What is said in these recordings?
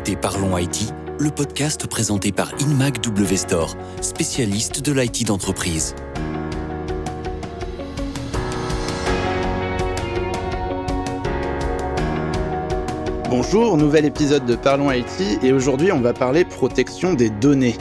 écoutez Parlons IT, le podcast présenté par InMac spécialiste de l'IT d'entreprise. Bonjour, nouvel épisode de Parlons IT et aujourd'hui on va parler protection des données.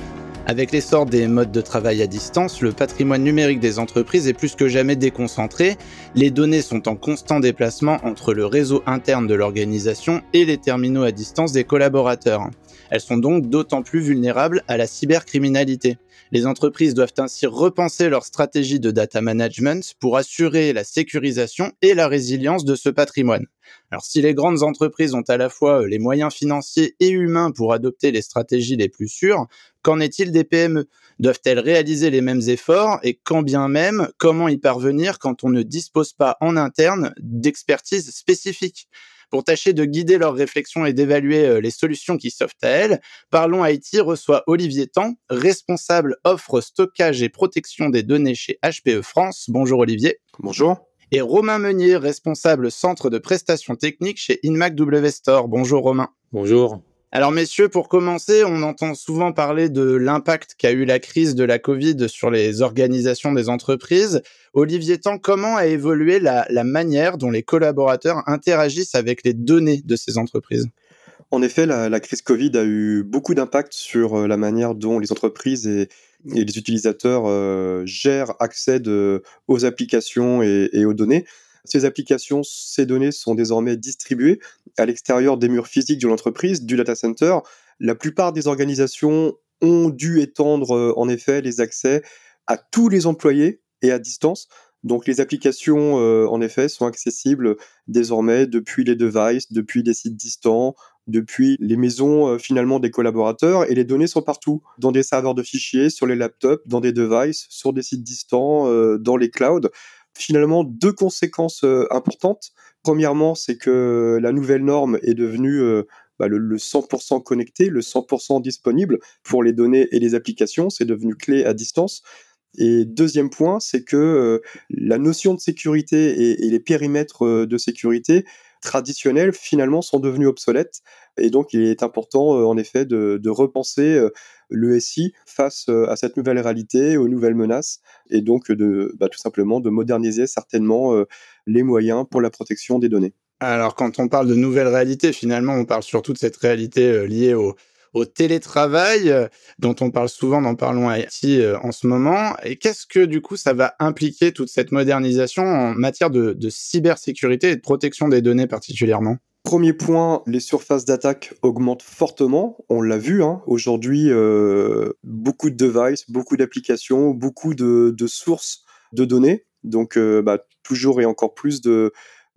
Avec l'essor des modes de travail à distance, le patrimoine numérique des entreprises est plus que jamais déconcentré. Les données sont en constant déplacement entre le réseau interne de l'organisation et les terminaux à distance des collaborateurs. Elles sont donc d'autant plus vulnérables à la cybercriminalité. Les entreprises doivent ainsi repenser leur stratégie de data management pour assurer la sécurisation et la résilience de ce patrimoine. Alors si les grandes entreprises ont à la fois euh, les moyens financiers et humains pour adopter les stratégies les plus sûres, qu'en est-il des PME Doivent-elles réaliser les mêmes efforts? Et quand bien même, comment y parvenir quand on ne dispose pas en interne d'expertise spécifique? Pour tâcher de guider leurs réflexions et d'évaluer euh, les solutions qui s'offrent à elles, Parlons IT reçoit Olivier Tan, responsable offre stockage et protection des données chez HPE France. Bonjour Olivier. Bonjour et Romain Meunier, responsable centre de prestations techniques chez InMac W Store. Bonjour Romain. Bonjour. Alors messieurs, pour commencer, on entend souvent parler de l'impact qu'a eu la crise de la Covid sur les organisations des entreprises. Olivier Tan, comment a évolué la, manière dont les collaborateurs interagissent avec les données de ces entreprises? En effet, la, crise Covid a eu beaucoup d'impact sur euh, la manière dont les entreprises et, les utilisateurs euh, gèrent, accèdent aux applications et, aux données. Ces applications, ces données sont désormais distribuées à l'extérieur des murs physiques de l'entreprise, du data center. La plupart des organisations ont dû étendre euh, en effet les accès à tous les employés et à distance. Donc les applications, euh, en effet, sont accessibles désormais depuis les devices, depuis des sites distants, depuis les maisons euh, finalement des collaborateurs et les données sont partout, dans des serveurs de fichiers, sur les laptops, dans des devices, sur des sites distants, dans les clouds finalement deux conséquences euh, importantes. Premièrement, c'est que la nouvelle norme est devenue euh, bah, le, 100% connecté, le 100% disponible pour les données et les applications. C'est devenu clé à distance. Et deuxième point, c'est que euh, la notion de sécurité et, les périmètres de sécurité traditionnels finalement sont devenus obsolètes. Et donc, il est important, en effet, de, de repenser le SI face euh, à cette nouvelle réalité, aux nouvelles menaces, et donc de bah, tout simplement de moderniser certainement euh, les moyens pour la protection des données. Alors quand on parle de nouvelles réalités, finalement, on parle surtout de cette réalité euh, liée au, télétravail, dont on parle souvent dans Parlons IT en ce moment. Et qu'est-ce que du coup ça va impliquer toute cette modernisation en matière de cybersécurité et de protection des données particulièrement? Premier point, les surfaces d'attaque augmentent fortement. On l'a vu, hein. aujourd'hui, euh, beaucoup de devices, beaucoup d'applications, beaucoup de, sources de données. Donc, euh, bah, toujours et encore plus de,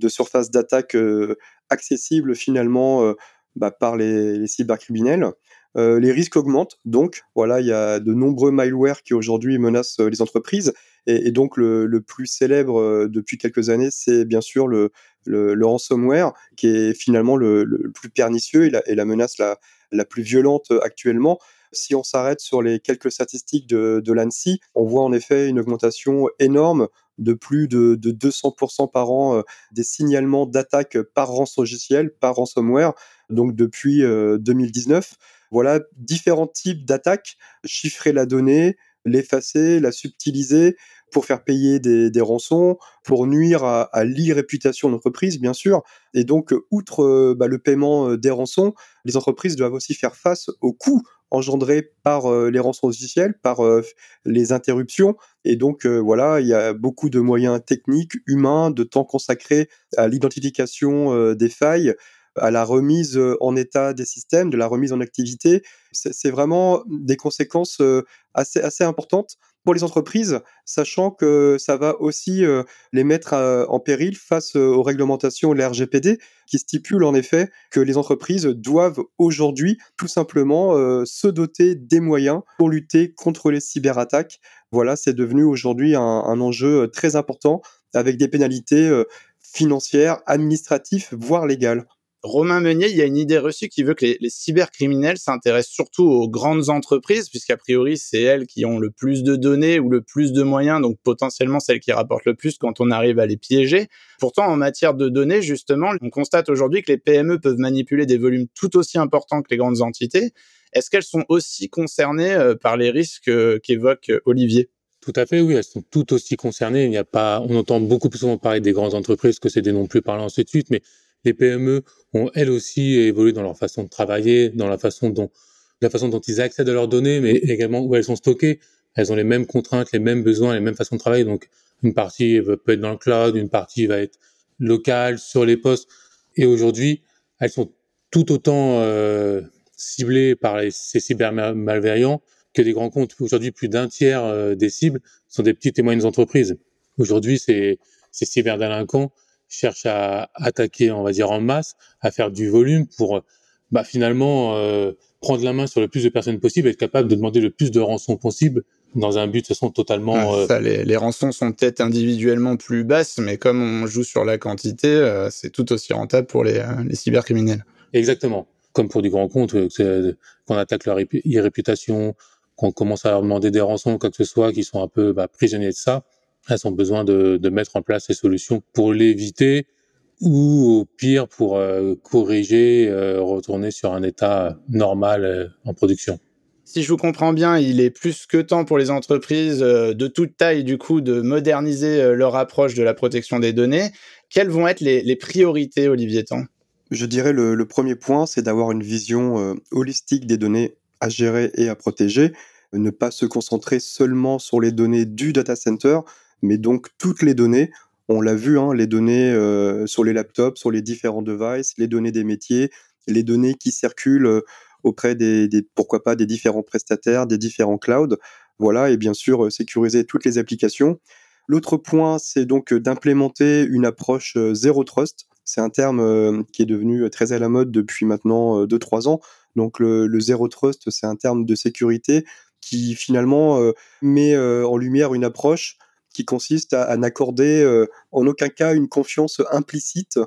surfaces d'attaque euh, accessibles finalement bah, par les, cybercriminels. les risques augmentent, donc voilà, il y a de nombreux malwares qui aujourd'hui menacent les entreprises. Et, donc le, plus célèbre depuis quelques années, c'est bien sûr le, le, ransomware, qui est finalement le, plus pernicieux et la, menace la, plus violente actuellement. Si on s'arrête sur les quelques statistiques de, l'ANSI, on voit en effet une augmentation énorme de plus de, 200% par an euh, des signalements d'attaques par ransomware, donc depuis 2019. Euh, voilà différents types d'attaques, chiffrer la donnée, l'effacer, la subtiliser, pour faire payer des, rançons, pour nuire à, l'irréputation d'entreprise, bien sûr. Et donc, outre euh, bah, le paiement euh, des rançons, les entreprises doivent aussi faire face aux coûts engendrés par euh, les rançons officielles, par les interruptions. Et donc, voilà, il y a beaucoup de moyens techniques, humains, de temps consacré à l'identification des failles, à la remise en état des systèmes, de la remise en activité. C'est vraiment des conséquences assez, assez importantes pour les entreprises, sachant que ça va aussi euh, les mettre euh, en péril face euh, aux réglementations de la RGPD, qui stipule en effet que les entreprises doivent aujourd'hui tout simplement se doter des moyens pour lutter contre les cyberattaques. Voilà, c'est devenu aujourd'hui un, un, enjeu très important avec des pénalités financières, administratives, voire légales. Romain Meunier, il y a une idée reçue qui veut que les, cybercriminels s'intéressent surtout aux grandes entreprises, puisqu'a priori, c'est elles qui ont le plus de données ou le plus de moyens, donc potentiellement celles qui rapportent le plus quand on arrive à les piéger. Pourtant, en matière de données, justement, on constate aujourd'hui que les PME peuvent manipuler des volumes tout aussi importants que les grandes entités. Est-ce qu'elles sont aussi concernées euh, par les risques euh, qu'évoque euh, Olivier? Tout à fait, oui, elles sont toutes aussi concernées. Il n'y a pas, on entend beaucoup plus souvent parler des grandes entreprises que c'est des noms plus parlants ainsi de suite, mais les PME ont elles aussi évolué dans leur façon de travailler, dans la façon dont, la façon dont ils accèdent à leurs données, mais également où elles sont stockées. Elles ont les mêmes contraintes, les mêmes besoins, les mêmes façons de travailler. Donc, une partie peut être dans le cloud, une partie va être locale, sur les postes. Et aujourd'hui, elles sont tout autant euh, ciblées par les, ces cybermalveillants que des grands comptes. Aujourd'hui, plus d'un tiers euh, des cibles sont des petites et moyennes entreprises. Aujourd'hui, ces, ces cyberdélinquants cherchent à attaquer, on va dire, en masse, à faire du volume pour bah, finalement euh, prendre la main sur le plus de personnes possible, être capable de demander le plus de rançons possible dans un but de façon totalement. Euh, ça, les, les, rançons sont peut-être individuellement plus basses, mais comme on joue sur la quantité, c'est tout aussi rentable pour les, les cybercriminels. Exactement. Comme pour du grand compte, qu'on attaque leur réputation, qu'on commence à leur demander des rançons, quoi que ce soit, qui sont un peu bah, prisonniers de ça, elles ont besoin de, de, mettre en place ces solutions pour l'éviter ou au pire pour euh, corriger, euh, retourner sur un état normal euh, en production. Si je vous comprends bien, il est plus que temps pour les entreprises de toute taille, du coup, de moderniser leur approche de la protection des données. Quelles vont être les, les priorités, Olivier Tan? Je dirais le, le premier point, c'est d'avoir une vision holistique des données à gérer et à protéger, ne pas se concentrer seulement sur les données du data center, mais donc toutes les données. On l'a vu, hein, les données euh, sur les laptops, sur les différents devices, les données des métiers, les données qui circulent euh, auprès des, pourquoi pas, des différents prestataires, des différents clouds. Voilà, et bien sûr, euh, sécuriser toutes les applications. L'autre point, c'est donc d'implémenter une approche zéro trust. C'est un terme qui est devenu très à la mode depuis maintenant 2-3 ans. Donc le, le zero trust, c'est un terme de sécurité qui finalement met en lumière une approche qui consiste à, n'accorder euh, en aucun cas une confiance implicite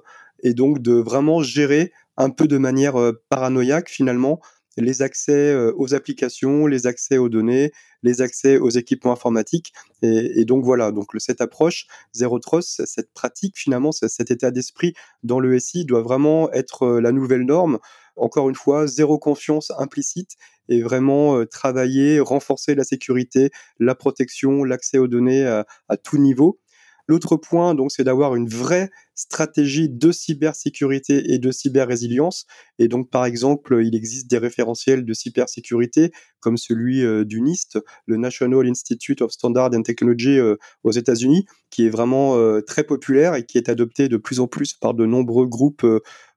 et donc de vraiment gérer un peu de manière paranoïaque finalement les accès aux applications, les accès aux données, les accès aux équipements informatiques. Et, donc voilà, donc cette approche Zero Trust, cette pratique finalement, cet état d'esprit dans le SI doit vraiment être la nouvelle norme encore une fois, zéro confiance implicite et vraiment travailler, renforcer la sécurité, la protection, l'accès aux données à, à tout niveau. L'autre point, donc, c'est d'avoir une vraie stratégie de cybersécurité et de cyber-résilience. Et donc, par exemple, il existe des référentiels de cybersécurité comme celui euh, du NIST, le National Institute of Standard and Technology euh, aux États-Unis, qui est vraiment euh, très populaire et qui est adopté de plus en plus par de nombreux groupes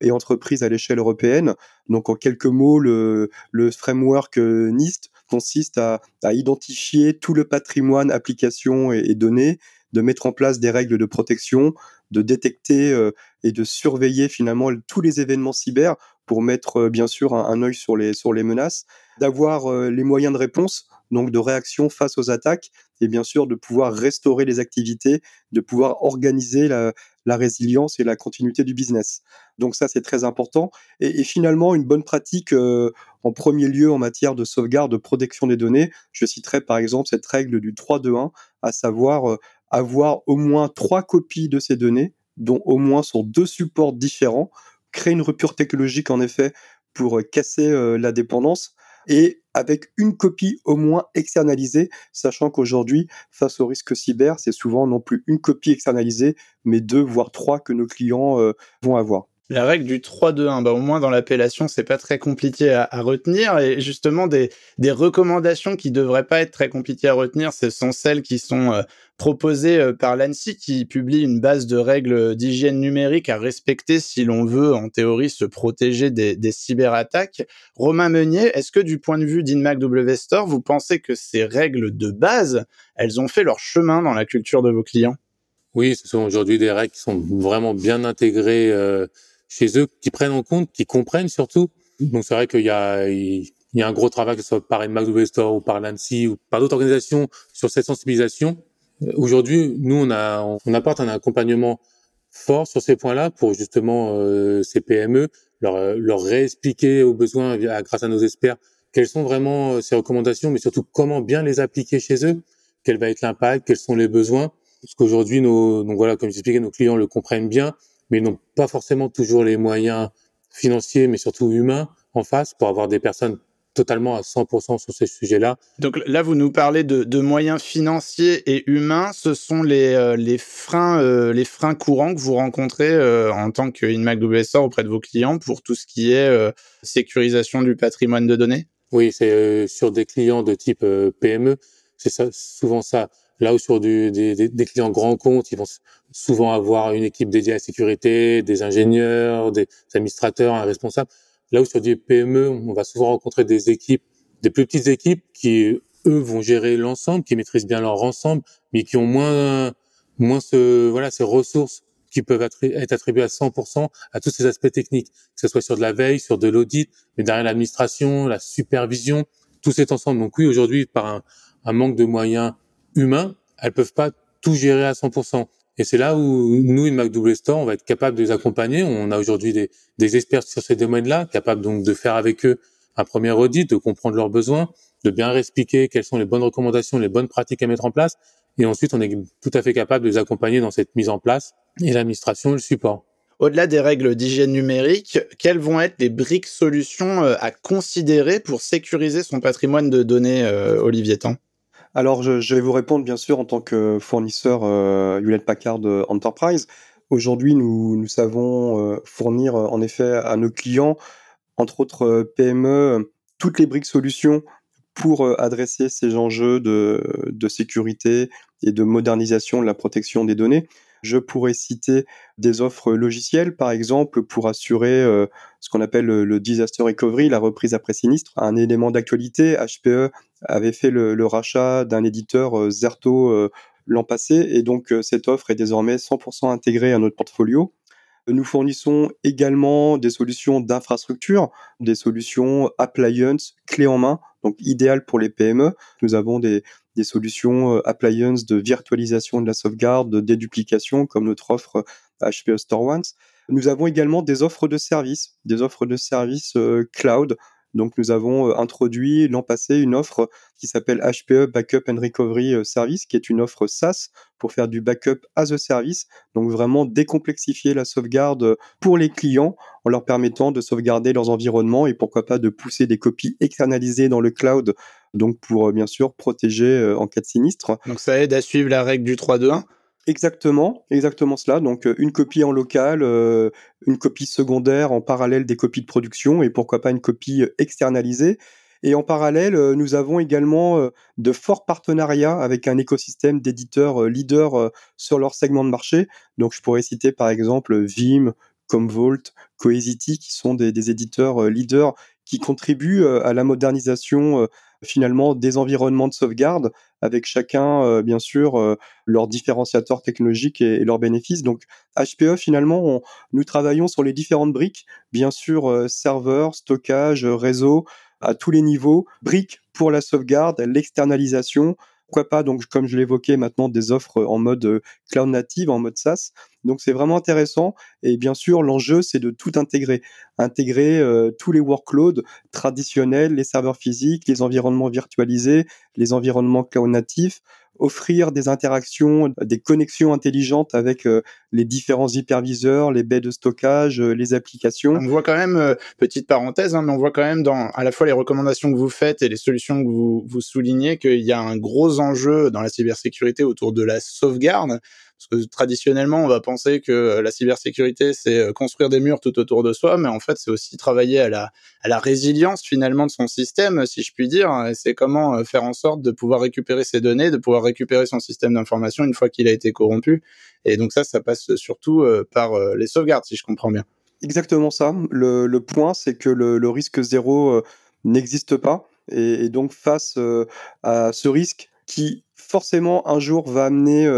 et entreprises à l'échelle européenne. Donc, en quelques mots, le, framework NIST consiste à, identifier tout le patrimoine applications et données de mettre en place des règles de protection, de détecter euh, et de surveiller finalement tous les événements cyber pour mettre euh, bien sûr un, un, œil sur les, sur les menaces, d'avoir euh, les moyens de réponse, donc de réaction face aux attaques, et bien sûr de pouvoir restaurer les activités, de pouvoir organiser la, la résilience et la continuité du business. Donc ça, c'est très important. Et, finalement, une bonne pratique en premier lieu en matière de sauvegarde, de protection des données, je citerai par exemple cette règle du 3-2-1, à savoir avoir au moins trois copies de ces données, dont au moins sur deux supports différents, créer une rupture technologique en effet pour euh, casser euh, la dépendance et avec une copie au moins externalisée, sachant qu'aujourd'hui, face au risque cyber, c'est souvent non plus une copie externalisée, mais deux voire trois que nos clients euh, vont avoir. La règle du 3-2-1, bah au moins dans l'appellation, c'est pas très compliqué à, retenir. Et justement, des, des recommandations qui devraient pas être très compliquées à retenir, ce sont celles qui sont euh, proposées euh, par l'ANSI, qui publie une base de règles d'hygiène numérique à respecter si l'on veut, en théorie, se protéger des, cyberattaques. Romain Meunier, est-ce que du point de vue d'InMac W Store, vous pensez que ces règles de base, elles ont fait leur chemin dans la culture de vos clients? Oui, ce sont aujourd'hui des règles qui sont vraiment bien intégrées. Euh chez eux qui prennent en compte, qui comprennent surtout. Donc c'est vrai qu'il y a, il y a un gros travail que ce soit par McDowell Store ou par l'ANSI ou par d'autres organisations sur cette sensibilisation. Euh, aujourd'hui, nous on a, on apporte un accompagnement fort sur ces points-là pour justement euh, ces PME leur, leur réexpliquer aux besoins grâce à nos experts quelles sont vraiment ces recommandations, mais surtout comment bien les appliquer chez eux, quel va être l'impact, quels sont les besoins. Parce qu'aujourd'hui, nos, donc voilà, comme j'expliquais, nos clients le comprennent bien, mais ils n'ont pas forcément toujours les moyens financiers, mais surtout humains en face pour avoir des personnes totalement à 100% sur ces sujets-là. Donc là, vous nous parlez de, moyens financiers et humains. Ce sont les, euh, les, freins, euh, les freins courants que vous rencontrez euh, en tant qu'InMac auprès de vos clients pour tout ce qui est sécurisation du patrimoine de données? Oui, c'est sur des clients de type PME. C'est ça, souvent ça. Là où sur du, des, des, clients grands comptes, ils vont souvent avoir une équipe dédiée à la sécurité, des ingénieurs, des administrateurs, un responsable. Là où sur du PME, on va souvent rencontrer des équipes, des plus petites équipes qui, eux, vont gérer l'ensemble, qui maîtrisent bien leur ensemble, mais qui ont moins, moins ce, voilà, ces ressources qui peuvent être attribuées à 100% à tous ces aspects techniques, que ce soit sur de la veille, sur de l'audit, mais derrière l'administration, la supervision, tout cet ensemble. Donc oui, aujourd'hui, par un, un manque de moyens humains, elles peuvent pas tout gérer à 100%. Et c'est là où nous, une MacDouble Store, on va être capable de les accompagner. On a aujourd'hui des, des, experts sur ces domaines-là, capables donc de faire avec eux un premier audit, de comprendre leurs besoins, de bien expliquer quelles sont les bonnes recommandations, les bonnes pratiques à mettre en place. Et ensuite, on est tout à fait capable de les accompagner dans cette mise en place et l'administration le support. Au-delà des règles d'hygiène numérique, quelles vont être les briques solutions euh, à considérer pour sécuriser son patrimoine de données, euh, Olivier Tan? Alors, je, vais vous répondre bien sûr en tant que fournisseur euh, Hewlett Packard euh, Enterprise. Aujourd'hui, nous, savons euh, fournir en effet à nos clients, entre autres PME, toutes les briques solutions pour adresser ces enjeux de sécurité et de modernisation de la protection des données. Je pourrais citer des offres logicielles, par exemple, pour assurer euh, ce qu'on appelle le, disaster recovery, la reprise après sinistre. Un élément d'actualité, HPE avait fait le, rachat d'un éditeur euh, Zerto euh, l'an passé, et donc cette offre est désormais 100% intégrée à notre portfolio. Nous fournissons également des solutions d'infrastructure, des solutions appliance, clé en main, donc idéal pour les PME. Nous avons des, solutions euh, appliance de virtualisation de la sauvegarde, de déduplication, comme notre offre HPE euh, Store Once. Nous avons également des offres de services, des offres de services euh, cloud. Donc nous avons introduit l'an passé une offre qui s'appelle HPE Backup and Recovery Service, qui est une offre SaaS pour faire du backup as a service. Donc vraiment décomplexifier la sauvegarde pour les clients en leur permettant de sauvegarder leurs environnements et pourquoi pas de pousser des copies externalisées dans le cloud donc pour euh, bien sûr protéger euh, en cas de sinistre. Donc ça aide à suivre la règle du 3-2-1 Exactement, exactement cela. Donc euh, une copie en local, une copie secondaire en parallèle des copies de production et pourquoi pas une copie externalisée. Et en parallèle, nous avons également de forts partenariats avec un écosystème d'éditeurs leaders sur leur segment de marché. Donc je pourrais citer par exemple Vim, Commvault, Cohesity, qui sont des éditeurs leaders qui contribuent à la modernisation finalement des environnements de sauvegarde avec chacun, euh, bien sûr, euh, leurs différenciateurs technologiques et, leurs bénéfices. Donc, HPE, finalement, nous travaillons sur les différentes briques, bien sûr, euh, serveur, stockage, réseau, à tous les niveaux, briques pour la sauvegarde, l'externalisation, pourquoi pas, donc, comme je l'évoquais maintenant, des offres en mode euh, cloud native, en mode SaaS. Donc, c'est vraiment intéressant. Et bien sûr, l'enjeu, c'est de tout intégrer. Intégrer euh, tous les workloads traditionnels, les serveurs physiques, les environnements virtualisés, les environnements cloud natifs, offrir des interactions, des connexions intelligentes avec euh, les différents hyperviseurs, les baies de stockage, euh, les applications. On voit quand même, euh, petite parenthèse, hein, mais on voit quand même dans à la fois les recommandations que vous faites et les solutions que vous, vous soulignez qu'il y a un gros enjeu dans la cybersécurité autour de la sauvegarde. Parce que traditionnellement, on va penser que euh, la cybersécurité, c'est euh, construire des murs tout autour de soi, mais en fait, c'est aussi travailler à la, résilience finalement de son système, si je puis dire. C'est comment euh, faire en sorte de pouvoir récupérer ses données, de pouvoir récupérer son système d'information une fois qu'il a été corrompu. Et donc ça, ça passe surtout par les sauvegardes, si je comprends bien. Exactement ça. Le, point, c'est que le, risque zéro n'existe pas. Et, donc face à ce risque qui forcément un jour va amener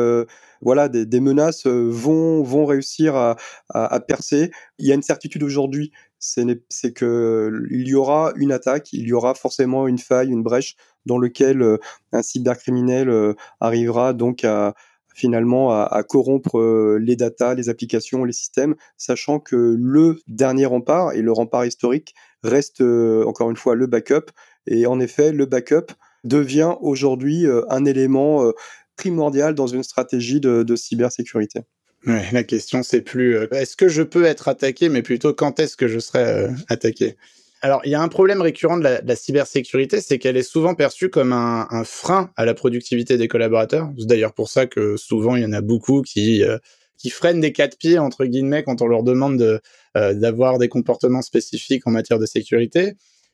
voilà, des, menaces euh, vont, vont réussir à, à, percer. Il y a une certitude aujourd'hui, c'est que il y aura une attaque, il y aura forcément une faille, une brèche dans lequel euh, un cybercriminel euh, arrivera donc à, finalement à, corrompre les datas, les applications, les systèmes, sachant que le dernier rempart et le rempart historique reste encore une fois le backup. Et en effet, le backup devient aujourd'hui un élément primordial dans une stratégie de cybersécurité la question c'est plus euh, est-ce que je peux être attaqué, mais plutôt quand est-ce que je serai euh, attaqué? Alors, il y a un problème récurrent de la, cybersécurité, c'est qu'elle est souvent perçue comme un, frein à la productivité des collaborateurs. C'est d'ailleurs pour ça que souvent il y en a beaucoup qui euh, qui freinent des quatre pieds entre guillemets quand on leur demande de, d'avoir des comportements spécifiques en matière de sécurité.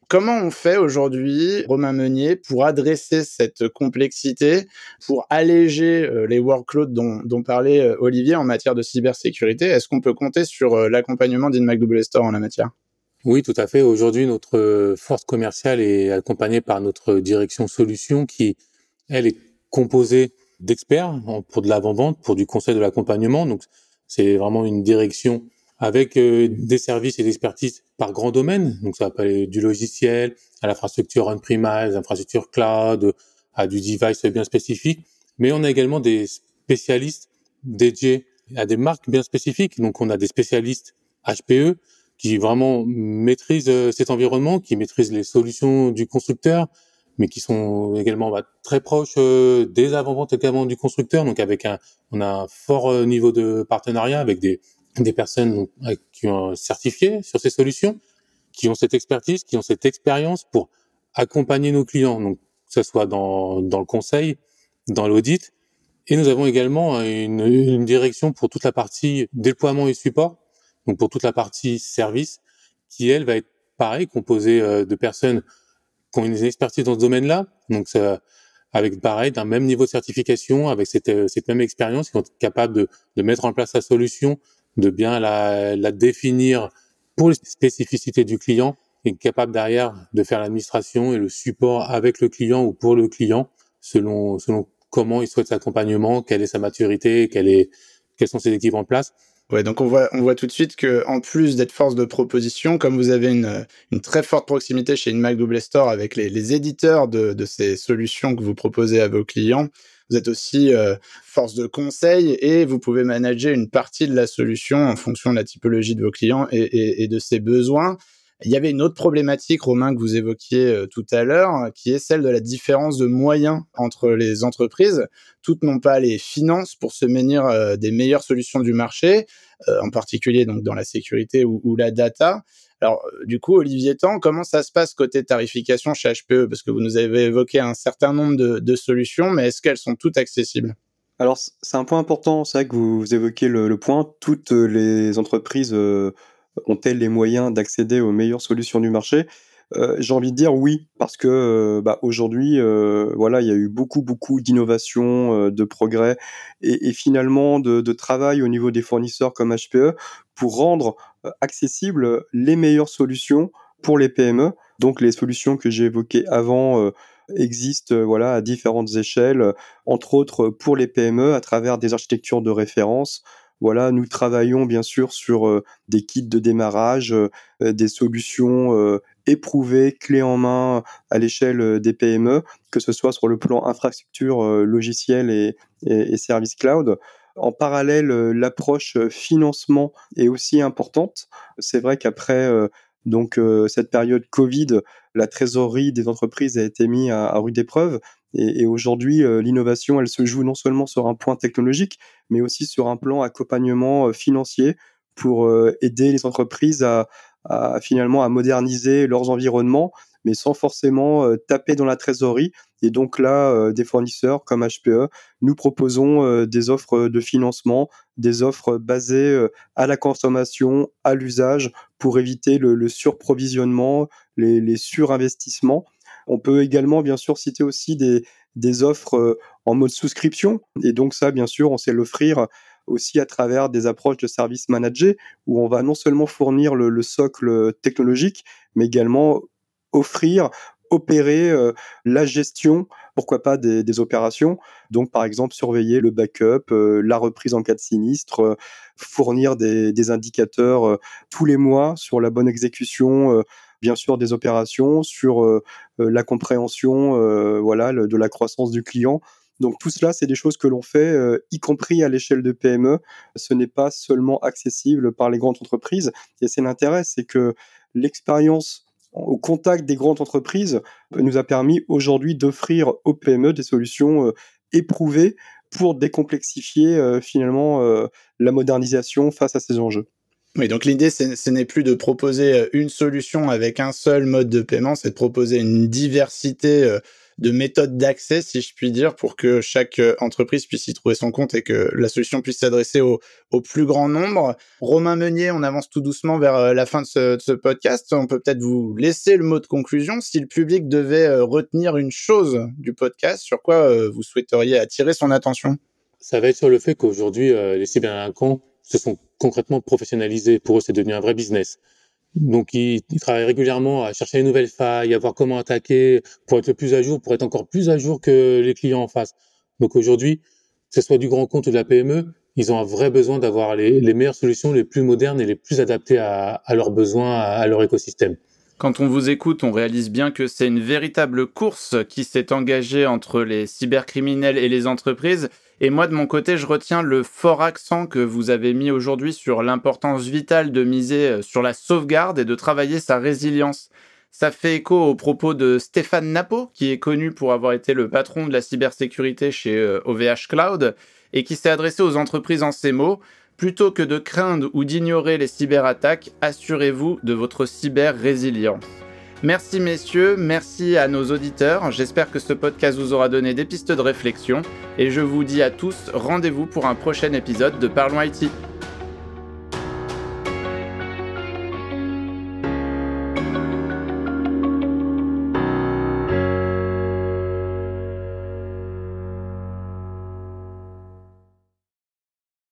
Comment on fait aujourd'hui, Romain Meunier, pour adresser cette complexité, pour alléger euh, les workloads dont, parlait euh, Olivier en matière de cybersécurité? Est-ce qu'on peut compter sur euh, l'accompagnement d'InMac Double Store en la matière? Oui, tout à fait. Aujourd'hui, notre force commerciale est accompagnée par notre direction solution qui, elle, est composée d'experts pour de l'avant-vente, pour du conseil de l'accompagnement. Donc, c'est vraiment une direction avec euh, des services et d'expertise par grand domaine. Donc ça va aller du logiciel à l'infrastructure on-premise, l'infrastructure cloud, à du device bien spécifique. Mais on a également des spécialistes dédiés à des marques bien spécifiques. Donc on a des spécialistes HPE qui vraiment maîtrisent euh, cet environnement, qui maîtrisent les solutions du constructeur, mais qui sont également bah, très proches euh, des avant-ventes également du constructeur. Donc avec un, on a un fort niveau de partenariat avec des des personnes qui ont certifié sur ces solutions, qui ont cette expertise, qui ont cette expérience pour accompagner nos clients, donc que ce soit dans, dans le conseil, dans l'audit. Et nous avons également une, une, direction pour toute la partie déploiement et support, donc pour toute la partie service, qui elle va être pareil, composée euh, de personnes qui ont une expertise dans ce domaine-là, donc ça, avec pareil d'un même niveau de certification, avec cette, euh, cette même expérience, qui sont capables de, de mettre en place la solution, de bien la, la définir pour les spécificités du client et capable derrière de faire l'administration et le support avec le client ou pour le client selon selon comment il souhaite l'accompagnement, quelle est sa maturité, quelle est quelles sont ses équipes en place. Ouais, donc on voit, on voit tout de suite que en plus d'être force de proposition, comme vous avez une, une très forte proximité chez InMac Double Store avec les, les éditeurs de, de ces solutions que vous proposez à vos clients, vous êtes aussi euh, force de conseil et vous pouvez manager une partie de la solution en fonction de la typologie de vos clients et, et, et de ses besoins. Il y avait une autre problématique, Romain, que vous évoquiez euh, tout à l'heure, qui est celle de la différence de moyens entre les entreprises. Toutes n'ont pas les finances pour se munir euh, des meilleures solutions du marché, en particulier donc dans la sécurité ou, ou la data. Alors, euh, du coup, Olivier Tan, comment ça se passe côté tarification chez HPE Parce que vous nous avez évoqué un certain nombre de, solutions, mais est-ce qu'elles sont toutes accessibles? Alors, c'est un point important, c'est vrai que vous, évoquez le, point. Toutes les entreprises euh, ont-elles les moyens d'accéder aux meilleures solutions du marché? Euh, j'ai envie de dire oui, parce que bah, aujourd'hui, voilà, il y a eu beaucoup, beaucoup d'innovations, de progrès et, finalement de, travail au niveau des fournisseurs comme HPE pour rendre euh, accessibles les meilleures solutions pour les PME. Donc les solutions que j'ai évoquées avant euh, existent euh, voilà à différentes échelles, entre autres pour les PME à travers des architectures de référence. Voilà, nous travaillons bien sûr sur des kits de démarrage, des solutions éprouvées, clés en main à l'échelle des PME, que ce soit sur le plan infrastructure, logiciel et, et, et service cloud. En parallèle, euh, l'approche euh, financement est aussi importante. C'est vrai qu'après euh, donc cette période Covid, la trésorerie des entreprises a été mise à, rude épreuve. Et, aujourd'hui, l'innovation, elle se joue non seulement sur un point technologique, mais aussi sur un plan accompagnement financier pour aider les entreprises à, à, finalement à moderniser leurs environnements, mais sans forcément taper dans la trésorerie et donc là, euh, des fournisseurs comme HPE, nous proposons euh, des offres de financement, des offres basées euh, à la consommation, à l'usage, pour éviter le, surprovisionnement, les, surinvestissements. On peut également, bien sûr, citer aussi des, offres en mode souscription. Et donc ça, bien sûr, on sait l'offrir aussi à travers des approches de services managés, où on va non seulement fournir le socle technologique, mais également offrir opérer euh, la gestion, pourquoi pas des, opérations. Donc, par exemple, surveiller le backup, euh, la reprise en cas de sinistre, euh, fournir des, indicateurs tous les mois sur la bonne exécution, bien sûr, des opérations, sur la compréhension, voilà, de la croissance du client. Donc tout cela, c'est des choses que l'on fait, euh, y compris à l'échelle de PME. Ce n'est pas seulement accessible par les grandes entreprises. Et c'est l'intérêt, c'est que l'expérience au contact des grandes entreprises nous a permis aujourd'hui d'offrir aux PME des solutions euh, éprouvées pour décomplexifier euh, finalement la modernisation face à ces enjeux. Oui, donc l'idée, ce n'est plus de proposer une solution avec un seul mode de paiement, c'est de proposer une diversité de méthodes d'accès, si je puis dire, pour que chaque euh, entreprise puisse y trouver son compte et que la solution puisse s'adresser au, plus grand nombre. Romain Meunier, on avance tout doucement vers euh, la fin de ce, podcast. On peut peut-être vous laisser le mot de conclusion. Si le public devait euh, retenir une chose du podcast, sur quoi vous souhaiteriez attirer son attention? Ça va être sur le fait qu'aujourd'hui, les cyberdélinquants se sont concrètement professionnalisés. Pour eux, c'est devenu un vrai business. Donc, ils, travaillent régulièrement à chercher les nouvelles failles, à voir comment attaquer pour être le plus à jour, pour être encore plus à jour que les clients en face. Donc aujourd'hui, que ce soit du grand compte ou de la PME, ils ont un vrai besoin d'avoir les, meilleures solutions, les plus modernes et les plus adaptées à, leurs besoins, à leur écosystème. Quand on vous écoute, on réalise bien que c'est une véritable course qui s'est engagée entre les cybercriminels et les entreprises. Et moi, de mon côté, je retiens le fort accent que vous avez mis aujourd'hui sur l'importance vitale de miser euh, sur la sauvegarde et de travailler sa résilience. Ça fait écho aux propos de Stéphane Napo, qui est connu pour avoir été le patron de la cybersécurité chez OVH euh, Cloud, et qui s'est adressé aux entreprises en ces mots. Plutôt que de craindre ou d'ignorer les cyberattaques, assurez-vous de votre cyber-résilience. Merci messieurs, merci à nos auditeurs. J'espère que ce podcast vous aura donné des pistes de réflexion et je vous dis à tous rendez-vous pour un prochain épisode de Parlons IT.